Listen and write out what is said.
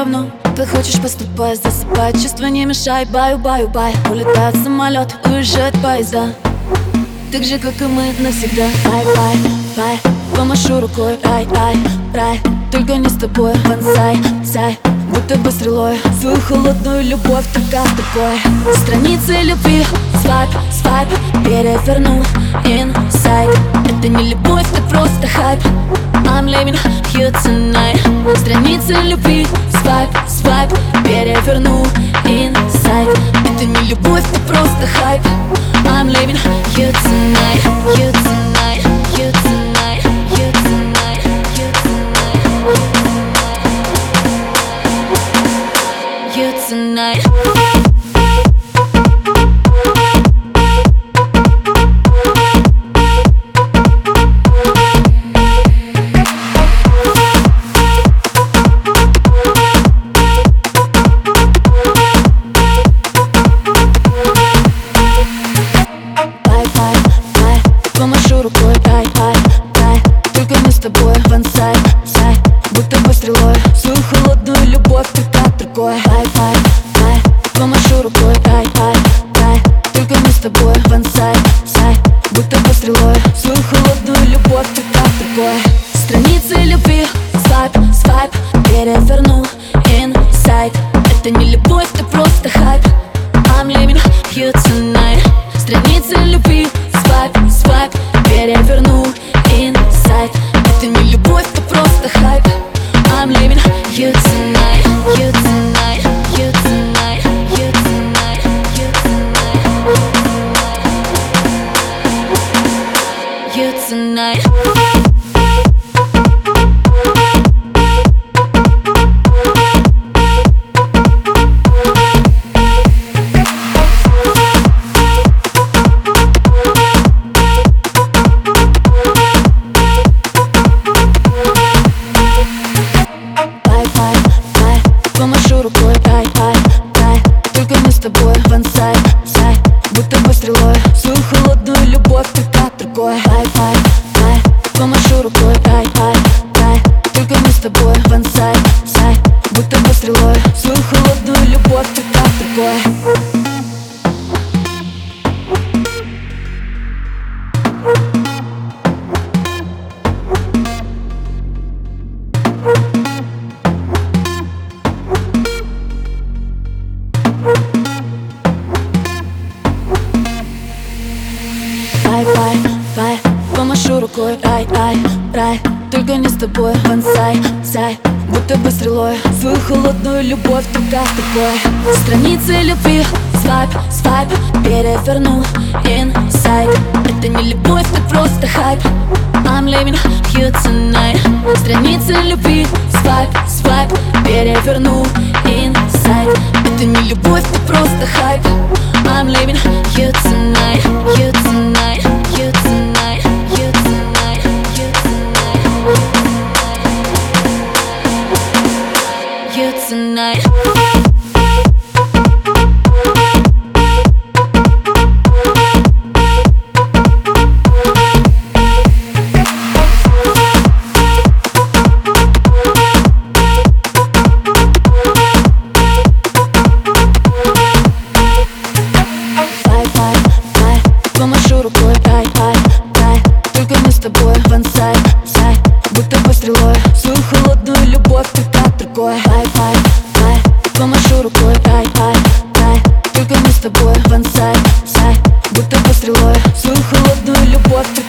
равно. Ты хочешь поступать, засыпать. Чувства не мешай, баю, баю, бай. Улетает самолет, уезжает поезда. Так же, как и мы навсегда. Бай, бай, бай. Помашу рукой, рай, рай, рай. Только не с тобой, бонсай, сай Будто бы стрелой. Свою холодную любовь только такой Страницы любви. Свайп, свайп. Переверну inside Это не любовь, это просто хайп I'm living here tonight Страницы любви Свайп, свайп Переверну inside Это не любовь, это просто хайп. I'm living here tonight Here tonight Переверну inside Бай, бай, бай Помашу рукой, рай, рай, рай Только не с тобой, бонсай, сай Будто бы стрелой. Свою холодную любовь Помашу рукой, рай, рай, рай Только не с тобой, бонсай, сай Будто бы стрелой. Свою холодную любовь ты как такой Страницы любви Свайп, свайп Переверну inside Это не любовь, это просто хайп. I'm living here tonight. Страницы любви Свайп, свайп Переверну inside Это не любовь, это просто хайп. I'm living here tonight Here tonight мы с тобой. Бонсай, сай, будто бы стрелой. Свою холодную любовь ты как другой. Bye, bye, bye, помашу рукой. Ай, ай, ай, только мы с тобой. Бонсай, сай, будто бы стрелой. Свою холодную любовь ты